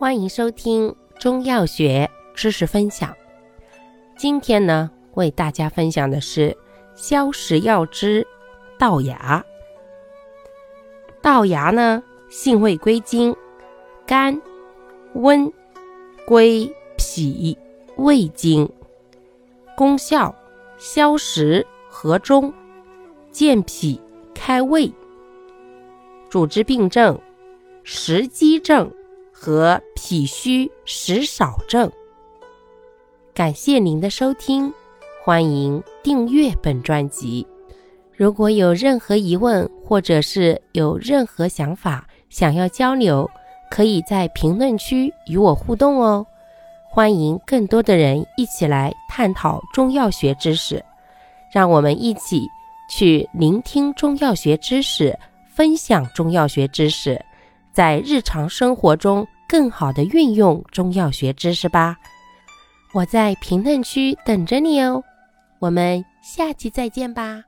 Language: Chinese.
欢迎收听中药学知识分享。今天呢，为大家分享的是消食药之稻芽。稻芽呢，性味归经：甘、温、归脾、胃经。功效：消食和中，健脾开胃。主治病症：食积症。和脾虚食少症。感谢您的收听，欢迎订阅本专辑。如果有任何疑问，或者是有任何想法想要交流，可以在评论区与我互动哦。欢迎更多的人一起来探讨中药学知识，让我们一起去聆听中药学知识，分享中药学知识。在日常生活中更好的运用中药学知识吧，我在评论区等着你哦，我们下期再见吧。